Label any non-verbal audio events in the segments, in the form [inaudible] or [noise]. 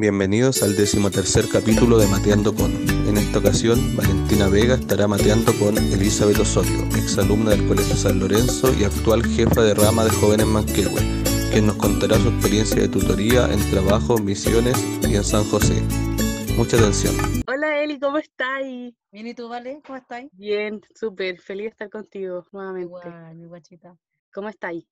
Bienvenidos al decimotercer capítulo de Mateando con. En esta ocasión, Valentina Vega estará mateando con Elizabeth Osorio, exalumna del Colegio San Lorenzo y actual jefa de rama de jóvenes Manquehue, quien nos contará su experiencia de tutoría en trabajo, misiones y en San José. Mucha atención. Hola Eli, ¿cómo estás? Bien, ¿y tú, Vale? ¿Cómo estás? Bien, súper, feliz de estar contigo nuevamente. Igual, mi guachita. ¿Cómo estáis?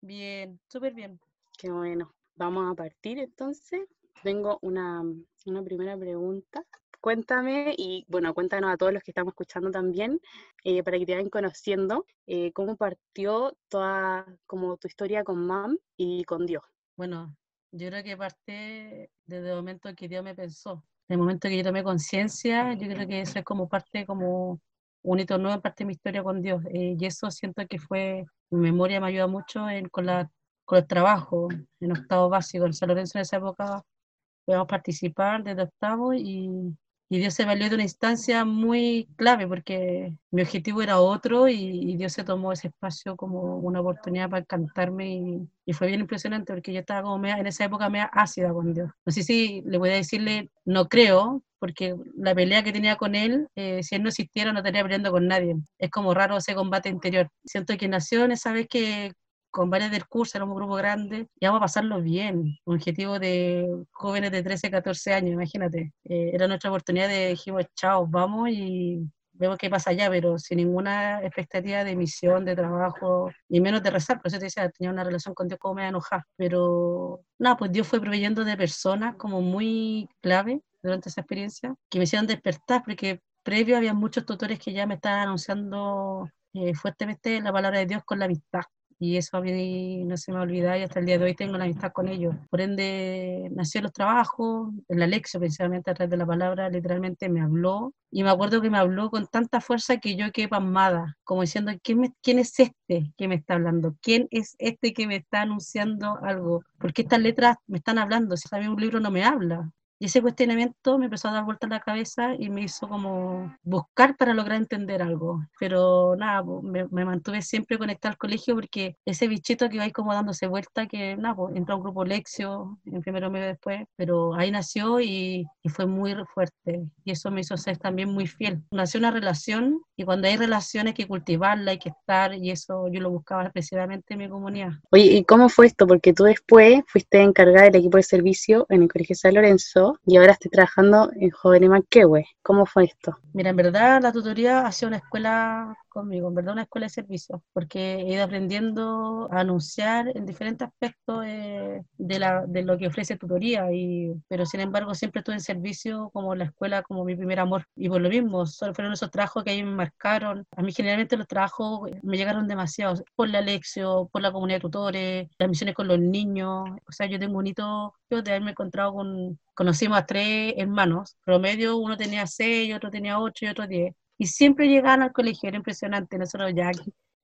Bien, súper bien. Qué bueno. Vamos a partir entonces. Tengo una, una primera pregunta. Cuéntame y bueno, cuéntanos a todos los que estamos escuchando también, eh, para que te vayan conociendo, eh, cómo partió toda como tu historia con MAM y con Dios. Bueno, yo creo que parte desde el momento que Dios me pensó. En el momento que yo tomé conciencia, yo creo que eso es como parte, como un hito nuevo en parte de mi historia con Dios. eh, y eso siento que fue, mi memoria me ayuda mucho en, con, la, con el trabajo en octavo básico. En San Lorenzo en esa época podíamos participar desde octavo y, y Dios se valió de una instancia muy clave porque mi objetivo era otro y, y Dios se tomó ese espacio como una oportunidad para encantarme y, y fue bien impresionante porque yo estaba como en esa época media ácida con Dios. No sé si le voy a decirle, no creo, porque la pelea que tenía con él, eh, si él no existiera no estaría peleando con nadie. Es como raro ese combate interior. Siento que nació en esa vez que con varios del curso, éramos un grupo grande, y vamos a pasarlo bien. Un objetivo de jóvenes de 13, 14 años, imagínate. Eh, era nuestra oportunidad de dijimos, chao, vamos y vemos qué pasa allá, pero sin ninguna expectativa de misión, de trabajo, ni menos de rezar. Por eso te decía, tenía una relación con Dios como me enojada. Pero nada, pues Dios fue proveyendo de personas como muy clave durante esa experiencia, que me hicieron despertar, porque previo había muchos tutores que ya me estaban anunciando eh, fuertemente la palabra de Dios con la amistad y eso a mí no se me olvida y hasta el día de hoy tengo la amistad con ellos. Por ende, nació en los trabajos, en la lección principalmente a través de la palabra, literalmente me habló y me acuerdo que me habló con tanta fuerza que yo quedé pasmada, como diciendo, ¿quién, me- quién es este que me está hablando? ¿Quién es este que me está anunciando algo? ¿Por qué estas letras me están hablando? Si a mí un libro no me habla. Y ese cuestionamiento me empezó a dar vuelta en la cabeza y me hizo como buscar para lograr entender algo. Pero nada, me, me mantuve siempre conectada al colegio porque ese bichito que va ahí como dándose vuelta, que nada, pues, entró a un grupo Lexio, en primero medio después, pero ahí nació y, y fue muy fuerte. Y eso me hizo ser también muy fiel. Nació una relación y cuando hay relaciones hay que cultivarla, hay que estar y eso yo lo buscaba precisamente en mi comunidad. Oye, ¿y cómo fue esto? Porque tú después fuiste encargada del equipo de servicio en el Colegio San Lorenzo y ahora estás trabajando en Jóvenes Manquehue. ¿Cómo fue esto? Mira, en verdad la tutoría ha sido una escuela conmigo, en verdad una escuela de servicio, porque he ido aprendiendo a anunciar en diferentes aspectos eh, de, la, de lo que ofrece tutoría, y, pero sin embargo siempre estuve en servicio como la escuela, como mi primer amor. Y por lo mismo, solo fueron esos trabajos que ahí me marcaron. A mí generalmente los trabajos me llegaron demasiado, por la lección, por la comunidad de tutores, las misiones con los niños. O sea, yo tengo un hito de haberme encontrado con, conocimos a tres hermanos, promedio uno tenía seis, otro tenía ocho y otro diez y siempre llegaban al colegio, era impresionante, nosotros ya,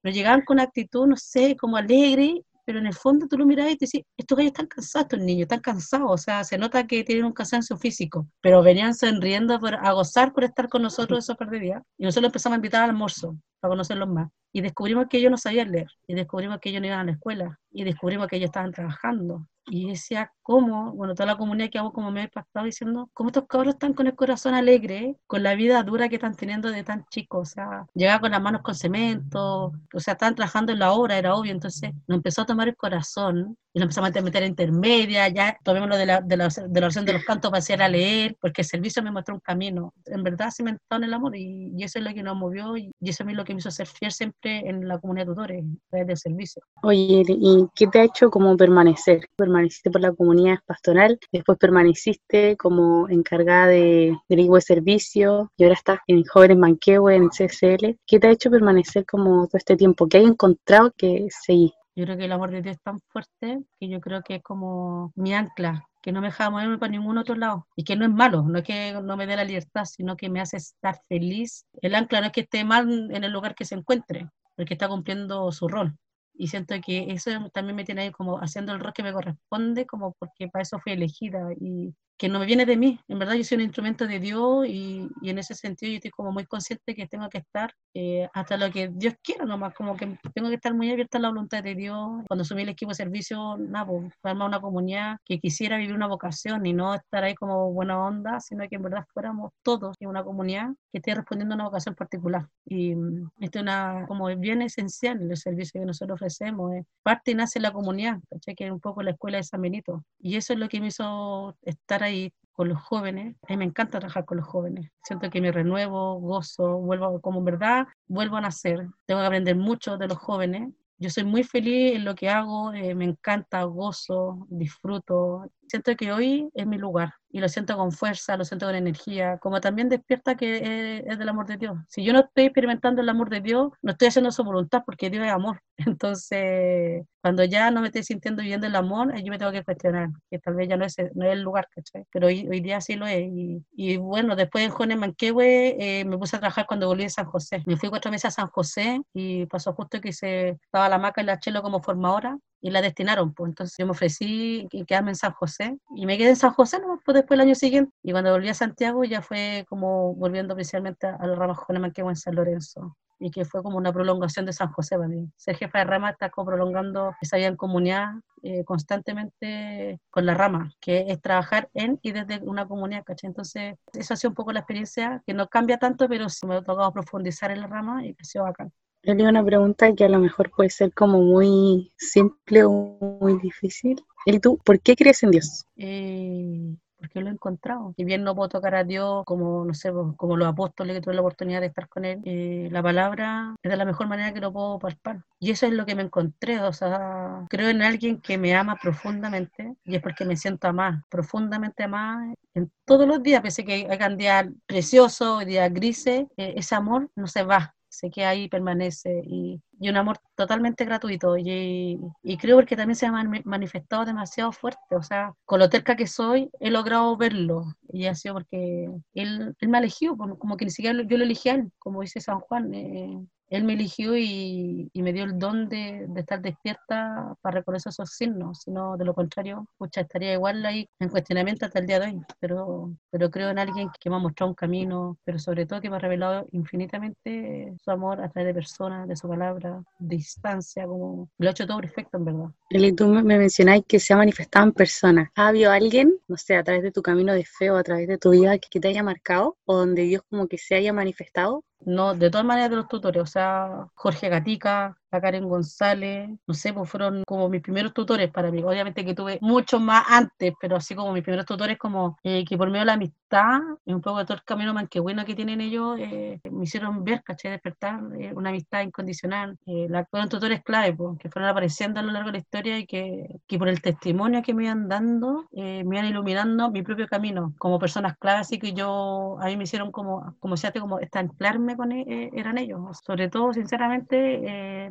pero llegaban con una actitud, no sé, como alegre, pero en el fondo tú lo mirabas y te decías, estos gallos están cansados, estos niños, están cansados, o sea, se nota que tienen un cansancio físico, pero venían sonriendo por, a gozar por estar con nosotros esos par de días, y nosotros empezamos a invitar al almuerzo, para conocerlos más, y descubrimos que ellos no sabían leer, y descubrimos que ellos no iban a la escuela, y descubrimos que ellos estaban trabajando, y decía, ¿cómo? Bueno, toda la comunidad que hago como me ha impactado diciendo, ¿cómo estos cabros están con el corazón alegre, con la vida dura que están teniendo de tan chicos? O sea, llegaba con las manos con cemento, o sea, estaban trabajando en la obra, era obvio, entonces nos empezó a tomar el corazón y nos empezamos a meter en intermedia, ya tomémoslo de la, de la, de la oración de los cantos para hacer a leer, porque el servicio me mostró un camino. En verdad cimentado en el amor y, y eso es lo que nos movió y, eso es lo que me hizo ser fiel siempre en la comunidad de tutores, a través del servicio. Oye, ¿y qué te ha hecho como permanecer? Permaneciste por la comunidad pastoral, después permaneciste como encargada de, del de servicio y ahora estás en Jóvenes Manquehue, en CSL. ¿Qué te ha hecho permanecer como todo este tiempo? ¿Qué hay encontrado que seguí? Yo creo que el amor de Dios es tan fuerte que yo creo que es como mi ancla, que no me deja moverme para ningún otro lado. Y que no es malo, no es que no me dé la libertad, sino que me hace estar feliz. El ancla no es que esté mal en el lugar que se encuentre, porque está cumpliendo su rol. Y siento que eso también me tiene ahí como haciendo el rol que me corresponde, como porque para eso fui elegida. Y, que no viene de mí. En verdad yo soy un instrumento de Dios y, y en ese sentido yo estoy como muy consciente que tengo que estar eh, hasta lo que Dios quiera nomás, como que tengo que estar muy abierta a la voluntad de Dios. Cuando asumí el equipo de servicio, nada, pues, armar una comunidad que quisiera vivir una vocación y no estar ahí como buena onda, sino que en verdad fuéramos todos en una comunidad que esté respondiendo a una vocación particular. Y mm, esto es una, como bien esencial el servicio que nosotros ofrecemos. Es parte y nace la comunidad, que es un poco la escuela de San Benito. Y eso es lo que me hizo estar ahí con los jóvenes. A mí me encanta trabajar con los jóvenes. Siento que me renuevo, gozo, vuelvo como en verdad, vuelvo a nacer. Tengo que aprender mucho de los jóvenes. Yo soy muy feliz en lo que hago, eh, me encanta, gozo, disfruto. Siento que hoy es mi lugar y lo siento con fuerza, lo siento con energía, como también despierta que es, del amor de Dios. Si yo no estoy experimentando el amor de Dios, no estoy haciendo su voluntad porque Dios es amor. [laughs] Entonces, cuando ya no me estoy sintiendo viviendo el amor, yo me tengo que cuestionar, que tal vez ya no es, no es el lugar, ¿cachai? Pero hoy, hoy día sí lo es. Y, y bueno, después en Jones Manquehue eh, me puse a trabajar cuando volví de San José. Me fui cuatro meses a San José y pasó justo que se estaba la maca y la chelo como formadora y la destinaron, pues entonces yo me ofrecí quedarme en San José y me quedé en San José pues después el año siguiente y cuando volví a Santiago ya fue como volviendo principalmente a la rama Manquehue en San Lorenzo y que fue como una prolongación de San José para mí. Ser jefa de rama está como prolongando esa vida en comunidad eh, constantemente con la rama, que es trabajar en y desde una comunidad, ¿cachai? Entonces, eso ha sido un poco la experiencia, que no cambia tanto, pero sí me ha tocado profundizar en la rama y ha sido bacán. Le una pregunta que a lo mejor puede ser como muy simple o muy difícil. ¿Y tú, por qué crees en Dios? Eh, porque lo he encontrado. Si bien no puedo tocar a Dios como, no sé, pues, como los apóstoles que tuve la oportunidad de estar con Él, eh, la palabra es de la mejor manera que lo puedo palpar. Y eso es lo que me encontré, o sea, creo en alguien que me ama profundamente y es porque me siento amada, profundamente amada en todos los días, pese que hay días preciosos, días grises, eh, ese amor no se va, sé que ahí permanece y, y un amor totalmente gratuito. Y, y, creo porque también se ha manifestado demasiado fuerte, o sea, con lo terca que soy he logrado verlo. Y ha sido porque él, él me ha elegido, como que ni siquiera yo lo elegí él, como dice San Juan, eh, él me eligió y, me dio el don de, de, estar despierta para reconocer esos signos, sino de lo contrario, pucha, estaría igual ahí en cuestionamiento hasta el día de hoy, pero, pero creo en alguien que me ha mostrado un camino, pero sobre todo que me ha revelado infinitamente su amor a través de personas, de su palabra, de distancia, como lo ha hecho todo perfecto en verdad. Y tú me mencionáis que se ha manifestado en persona. ¿Ha habido alguien, no sé, a través de tu camino de fe o a través de tu vida que te haya marcado o donde Dios como que se haya manifestado? No, de todas maneras de los tutores, o sea, Jorge Gatica, la Karen González, no sé, pues fueron como mis primeros tutores para mí. Obviamente que tuve muchos más antes, pero así como mis primeros tutores, como eh, que por medio de la amistad y un poco de todo el camino bueno que tienen ellos, eh, me hicieron ver, caché, despertar eh, una amistad incondicional. la, fueron tutores clave, pues, que fueron apareciendo a lo largo de la historia y que, que por el testimonio que me iban dando, me iban iluminando mi propio camino como personas clave, así que yo, a mí me hicieron como, como se hace, como estanclarme con eran ellos. Sobre todo, sinceramente,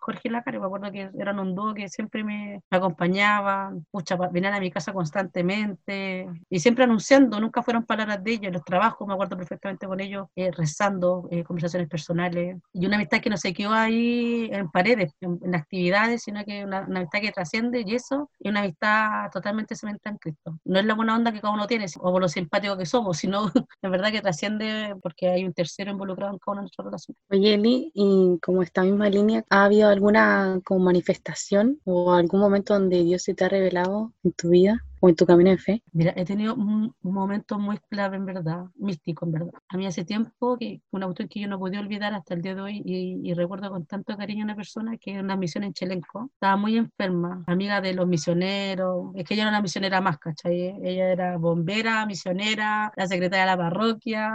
Jorge y Lacari, me acuerdo que eran un dúo que siempre me, acompañaban, pucha, venían a mi casa constantemente y siempre anunciando, nunca fueron palabras de ellos, los trabajos, me acuerdo perfectamente con ellos, eh, rezando, eh, conversaciones personales y una amistad que no se quedó ahí en paredes, en, actividades, sino que una, una, amistad que trasciende y eso, y una amistad totalmente cementada en Cristo. No es la buena onda que cada uno tiene, o por lo simpático que somos, sino [laughs] en verdad que trasciende porque hay un tercero involucrado en cada una de nuestras relaciones. Oye, Eli, y como esta misma línea, ¿ha habido alguna como manifestación o algún momento donde Dios se te ha revelado en tu vida? o en tu camino de fe? Mira, he tenido un, momento muy clave, en verdad, místico, en verdad. A mí hace tiempo, que un autor que yo no podía olvidar hasta el día de hoy, y, recuerdo con tanto cariño a una persona que era una misión en Chelenco, estaba muy enferma, amiga de los misioneros, es que ella era una misionera más, ¿cachai? Ella era bombera, misionera, la secretaria de la parroquia,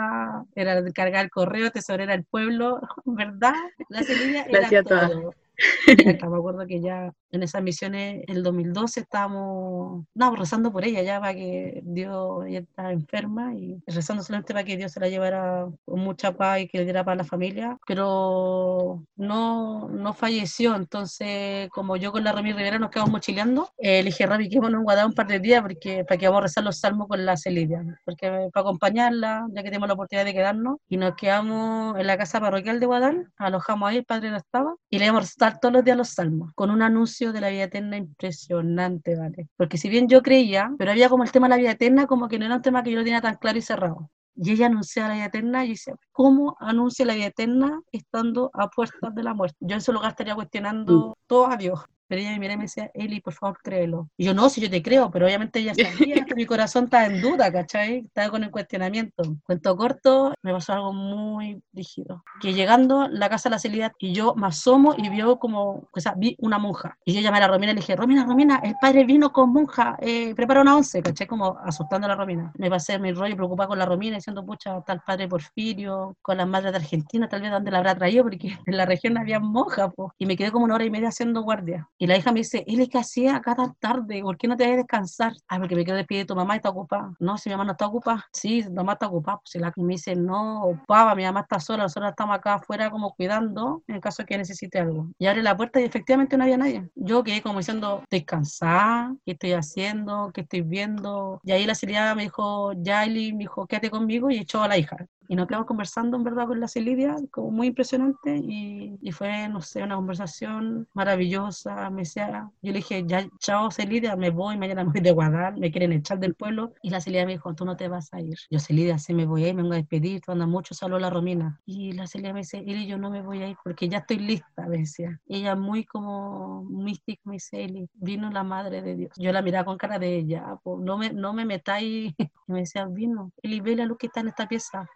era encargada del correo, tesorera del pueblo, [laughs] ¿verdad? La Celina era todo. [laughs] me acuerdo que ya en esas misiones, en el 2012, estábamos no, rezando por ella ya para que Dios, ella estaba enferma y rezando solamente para que Dios se la llevara con mucha paz y que le diera paz a la familia, pero no, no falleció. Entonces, como yo con la Rami Rivera nos quedamos mochileando, eh, le dije, Rami, quedémonos en Guadalajara un par de días porque, para que vamos a rezar los salmos con la Celidia, porque para acompañarla, ya que tenemos la oportunidad de quedarnos, y nos quedamos en la casa parroquial de Guadalajara, alojamos ahí, el padre no estaba, y le hemos rezado todos los días los salmos, con un anuncio de la vida eterna impresionante, ¿vale? Porque si bien yo creía, pero había como el tema de la vida eterna, como que no era un tema que yo lo tenía tan claro y cerrado. Y ella anuncia la vida eterna y dice, ¿cómo anuncia la vida eterna estando a puertas de la muerte? Yo en su lugar estaría cuestionando mm. todo a Dios. Pero ella me miraba y me decía, Eli, por favor, créelo. Y yo, no, si yo te creo, pero obviamente ella sabía que mi [laughs] corazón estaba en duda, ¿cachai? Estaba con el cuestionamiento. Cuento corto, me pasó algo muy rígido. Que llegando la casa de la Celida y yo me asomo y vio como, o sea, vi una monja. Y yo llamé a la Romina y le dije, Romina, Romina, el padre vino con monja, eh, prepara una once, ¿cachai? Como asustando a la Romina. Me pasé mi rollo preocupada con la Romina, diciendo, pucha, tal padre Porfirio, con las madres de Argentina, tal vez dónde la habrá traído, porque [laughs] en la región había monjas, pues. Y me quedé como una hora y media haciendo guardia. Y la hija me dice, es que hacía acá tan tarde, ¿por qué no te a descansar? Ah, porque me quiero despedir de tu mamá y está ocupada. No, si mi mamá no está ocupada. Sí, tu mamá está ocupada. Pues si la me dice, no, pava, mi mamá está sola, nosotros estamos acá afuera como cuidando en caso de que necesite algo. Y abre la puerta y efectivamente no había nadie. Yo quedé como diciendo, descansar, ¿qué estoy haciendo? ¿Qué estoy viendo? Y ahí la seriedad me dijo, Yaeli, me dijo, quédate conmigo y echó a la hija. Y nos quedamos conversando en verdad con la Celidia, como muy impresionante, y, y, fue, no sé, una conversación maravillosa. Me decía, yo le dije, ya, chao Celidia, me voy, mañana me voy de Guadal, me quieren echar del pueblo. Y la Celidia me dijo, tú no te vas a ir. Yo, Celidia, sí me voy a ir, me vengo a despedir, tú andas mucho, salud la Romina. Y la Celidia me dice, Eli, yo no me voy a ir porque ya estoy lista, me decía. ella muy como mística me dice, Eli, vino la Madre de Dios. Yo la miraba con cara de ella, no me, no me metáis. [laughs] Y me decía, vino, Eli, ve la luz que está en esta pieza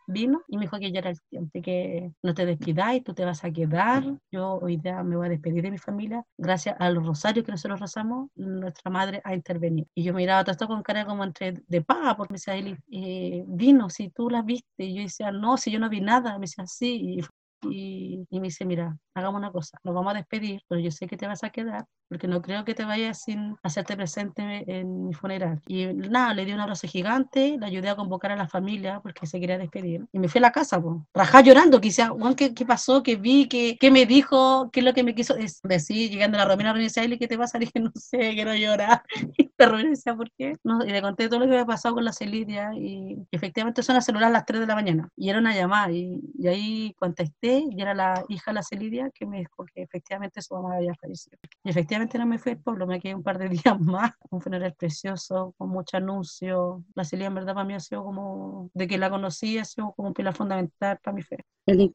y me dijo que ya era el tiempo, que no te despidáis, tú te vas a quedar. Yo hoy día me voy a despedir de mi familia. Gracias a los rosarios que nosotros rezamos, nuestra madre ha intervenido. Y yo miraba todo esto con cara como entre de paga, porque me decía, Eli, eh, vino, si tú la viste. Y yo decía, no, si yo no vi nada. Me decía, sí. Y, y, me dice, mira, hagamos una cosa, nos vamos a despedir, pero yo sé que te vas a quedar, porque no creo que te vayas sin hacerte presente en mi funeral. Y nada, le di un abrazo gigante, le ayudé a convocar a la familia, porque se quería despedir. Y me fui a la casa, pues, rajá llorando, quizá, Juan, ¿qué, ¿qué, pasó? ¿Qué vi? ¿Qué, ¿Qué, me dijo? ¿Qué es lo que me quiso decir? Llegando a la Romina, decía, ¿qué te pasa? [laughs] Le dije, no sé, quiero llorar. Y la [laughs] Romina decía, ¿por qué? No, y le conté todo lo que había pasado con la Celidia, y efectivamente son las celular a las 3 de la mañana. Y era una llamada, y, y ahí contesté, y era la hija de la Celidia que me dijo que efectivamente su mamá había fallecido. Y efectivamente no me fui al pueblo, me quedé un par de [laughs] días más, un funeral precioso, con mucho anuncio. La Celidia en verdad para mí ha sido como, de que la conocí, ha sido como un pilar fundamental para mi fe.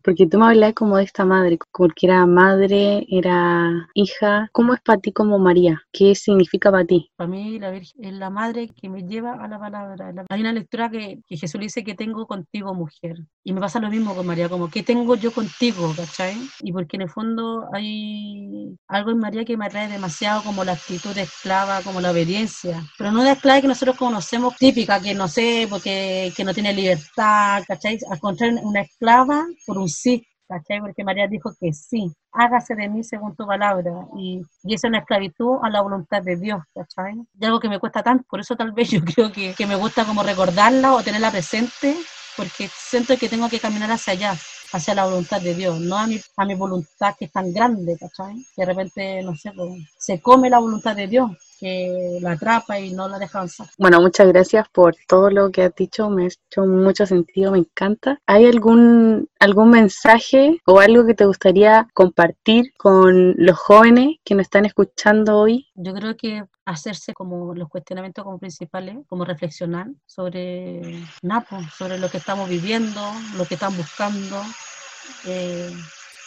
Porque tú me hablas como de esta madre, porque era madre, era hija. ¿Cómo es para ti como María? ¿Qué significa para ti? Para mí la Virgen es la madre que me lleva a la palabra. Hay una lectura que, que Jesús dice que tengo contigo, mujer. Y me pasa lo mismo con María, como que tengo yo contigo, ¿cachai? Y porque en el fondo hay algo en María que me atrae demasiado, como la actitud de esclava, como la obediencia. Pero no de esclava que nosotros conocemos típica, que no sé, porque que no tiene libertad, ¿cachai? Al contrario, una esclava por un sí, ¿cachai? Porque María dijo que sí, hágase de mí según tu palabra. Y, y es una esclavitud a la voluntad de Dios, ¿cachai? Y algo que me cuesta tanto, por eso tal vez [laughs] yo creo que, que me gusta como recordarla o tenerla presente, porque siento que tengo que caminar hacia allá, hacia la voluntad de Dios, no a mi, a mi voluntad que es tan grande, ¿cachai? De repente, no sé, pues, se come la voluntad de Dios, que la atrapa y no la deja avanzar. Bueno, muchas gracias por todo lo que has dicho, me ha hecho mucho sentido, me encanta. ¿Hay algún, algún mensaje o algo que te gustaría compartir con los jóvenes que nos están escuchando hoy? Yo creo que hacerse como los cuestionamientos como principales, como reflexionar sobre Napo, sobre lo que estamos viviendo, lo que están buscando. Eh,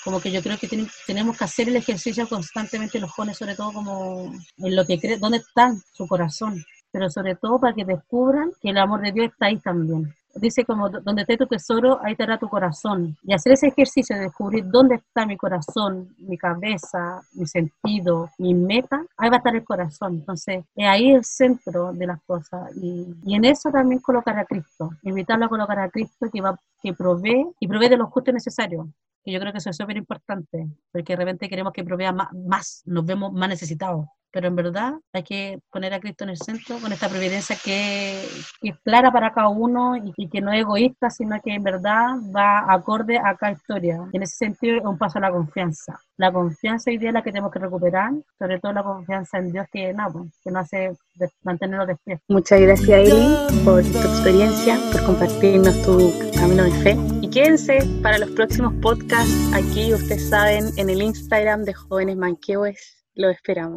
como que yo creo que tenemos que hacer el ejercicio constantemente los jóvenes, sobre todo como en lo que creen, dónde está su corazón, pero sobre todo para que descubran que el amor de Dios está ahí también. Dice como, donde esté tu tesoro, ahí estará tu corazón. Y hacer ese ejercicio de descubrir dónde está mi corazón, mi cabeza, mi sentido, mi meta, ahí va a estar el corazón. Entonces, es ahí el centro de las cosas. Y, y en eso también colocar a Cristo, invitarlo a colocar a Cristo que, va, que provee y provee de los justos necesarios y yo creo que eso es súper importante, porque de repente queremos que provea más, nos vemos más necesitados, pero en verdad hay que poner a Cristo en el centro con esta providencia que, es clara para cada uno y, que no es egoísta, sino que en verdad va acorde a cada historia. Y en ese sentido es un paso a la confianza. La confianza hoy es la que tenemos que recuperar, sobre todo la confianza en Dios que, no, pues, que nos hace mantenernos despiertos. Muchas gracias, Eli, por tu experiencia, por compartirnos tu camino de fe Y quédense para los próximos podcasts aquí, ustedes saben, en el Instagram de Jóvenes Manquehue. Lo esperamos.